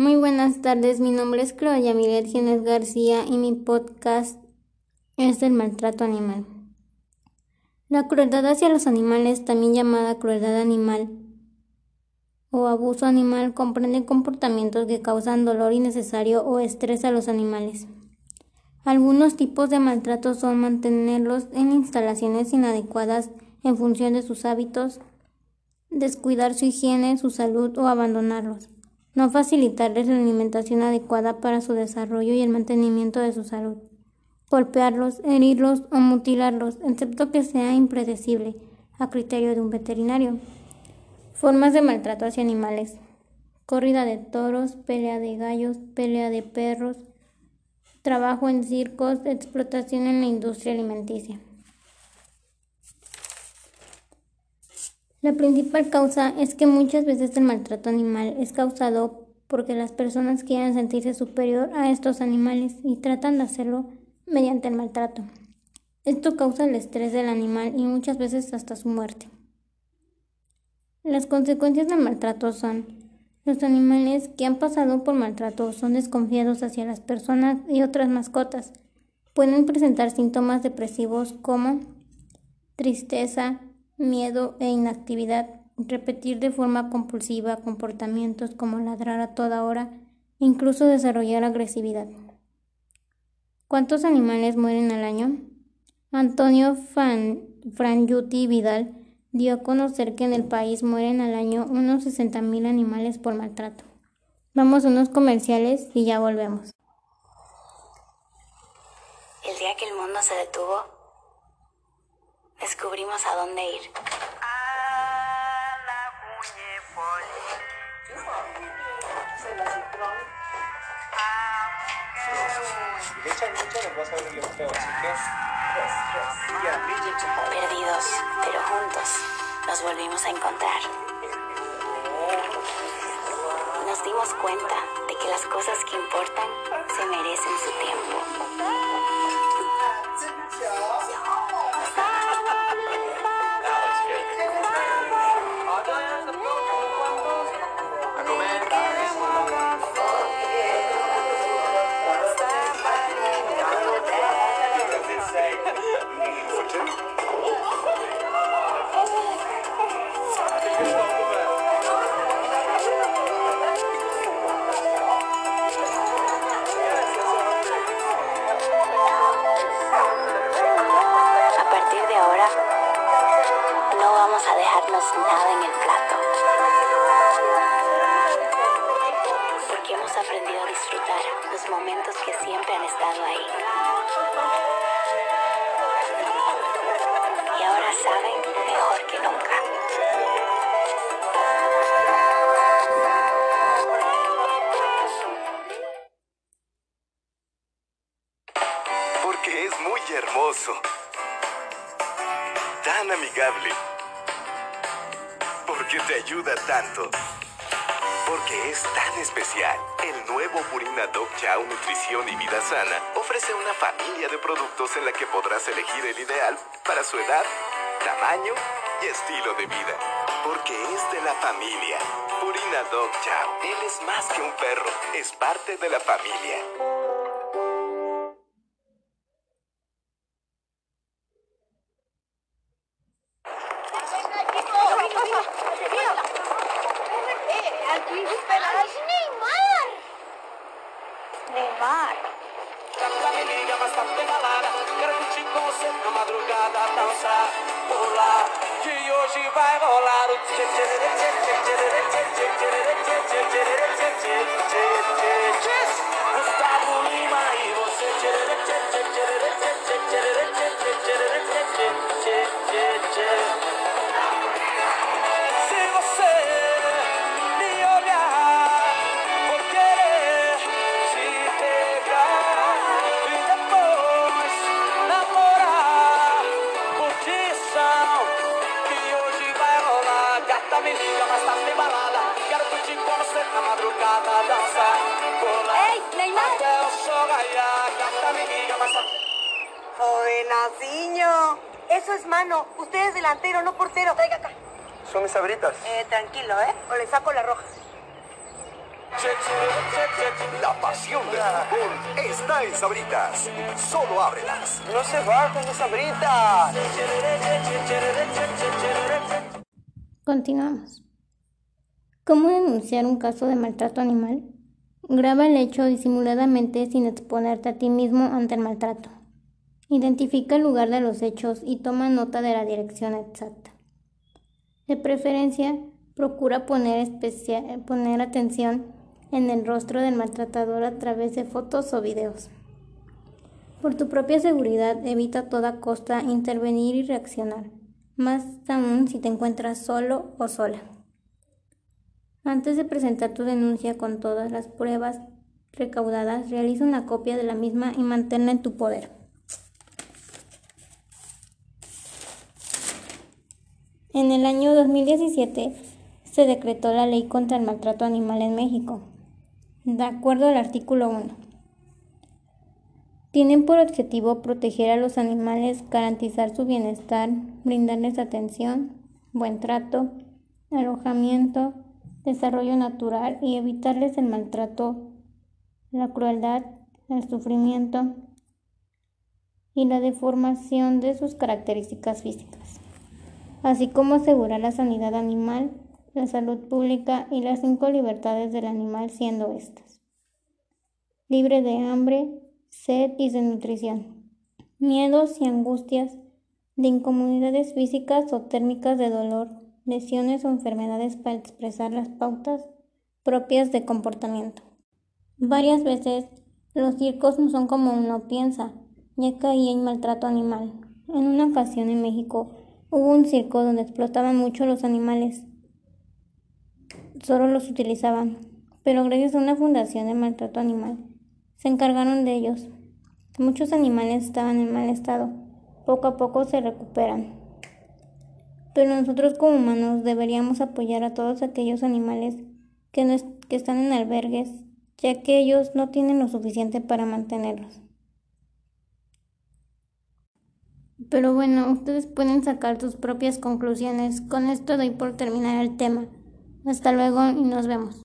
Muy buenas tardes, mi nombre es Claudia Milet Gines García y mi podcast es del maltrato animal. La crueldad hacia los animales, también llamada crueldad animal o abuso animal, comprende comportamientos que causan dolor innecesario o estrés a los animales. Algunos tipos de maltrato son mantenerlos en instalaciones inadecuadas en función de sus hábitos, descuidar su higiene, su salud o abandonarlos no facilitarles la alimentación adecuada para su desarrollo y el mantenimiento de su salud, golpearlos, herirlos o mutilarlos, excepto que sea impredecible, a criterio de un veterinario. Formas de maltrato hacia animales. Corrida de toros, pelea de gallos, pelea de perros, trabajo en circos, explotación en la industria alimenticia. La principal causa es que muchas veces el maltrato animal es causado porque las personas quieren sentirse superior a estos animales y tratan de hacerlo mediante el maltrato. Esto causa el estrés del animal y muchas veces hasta su muerte. Las consecuencias del maltrato son los animales que han pasado por maltrato son desconfiados hacia las personas y otras mascotas. Pueden presentar síntomas depresivos como tristeza, miedo e inactividad, repetir de forma compulsiva comportamientos como ladrar a toda hora, incluso desarrollar agresividad. ¿Cuántos animales mueren al año? Antonio Frangiuti Vidal dio a conocer que en el país mueren al año unos 60.000 animales por maltrato. Vamos a unos comerciales y ya volvemos. El día que el mundo se detuvo, descubrimos a dónde ir. Perdidos, pero juntos, nos volvimos a encontrar. Nos dimos cuenta de que las cosas que importan se merecen su tiempo. Nada en el plato. Porque hemos aprendido a disfrutar los momentos que siempre han estado ahí. Y ahora saben mejor que nunca. Porque es muy hermoso. Tan amigable porque te ayuda tanto. Porque es tan especial. El nuevo Purina Dog Chow Nutrición y Vida Sana ofrece una familia de productos en la que podrás elegir el ideal para su edad, tamaño y estilo de vida. Porque es de la familia. Purina Dog Chow. Él es más que un perro, es parte de la familia. Mas Neymar! Neymar? Ela a menina, mas tá bem. Quero curtir com você na madrugada, dançar, pular. Que hoje vai rolar o tchê tchê tchê tchê tchê tchê me liga, mas tá sem balada. Quero curtir com você na madrugada, dançar, colar. Ei, Neymar. Até o sol raiar, gata me liga, mas tá... Jovenaciño. Eso es mano. Usted es delantero, no portero. Traiga acá. Son mis sabritas. Eh, tranquilo, ¿eh? O le saco la roja. La pasión del fútbol está en Sabritas. Solo ábrelas. No se va con esa brita. Continuamos. ¿Cómo denunciar un caso de maltrato animal? Graba el hecho disimuladamente sin exponerte a ti mismo ante el maltrato. Identifica el lugar de los hechos y toma nota de la dirección exacta. De preferencia, procura poner, poner atención en el rostro del maltratador a través de fotos o videos. Por tu propia seguridad, evita a toda costa intervenir y reaccionar, más aún si te encuentras solo o sola. Antes de presentar tu denuncia con todas las pruebas recaudadas, realiza una copia de la misma y manténla en tu poder. En el año 2017 se decretó la ley contra el maltrato animal en México, de acuerdo al artículo 1. Tienen por objetivo proteger a los animales, garantizar su bienestar, brindarles atención, buen trato, alojamiento, desarrollo natural y evitarles el maltrato, la crueldad, el sufrimiento y la deformación de sus características físicas así como asegurar la sanidad animal, la salud pública y las cinco libertades del animal siendo estas. Libre de hambre, sed y desnutrición, miedos y angustias, de incomodidades físicas o térmicas de dolor, lesiones o enfermedades para expresar las pautas propias de comportamiento. Varias veces los circos no son como uno piensa, ya caía en maltrato animal. En una ocasión en México Hubo un circo donde explotaban mucho los animales. Solo los utilizaban, pero gracias a una fundación de maltrato animal, se encargaron de ellos. Muchos animales estaban en mal estado. Poco a poco se recuperan. Pero nosotros como humanos deberíamos apoyar a todos aquellos animales que, no que están en albergues, ya que ellos no tienen lo suficiente para mantenerlos. Pero bueno, ustedes pueden sacar sus propias conclusiones. Con esto doy por terminar el tema. Hasta luego y nos vemos.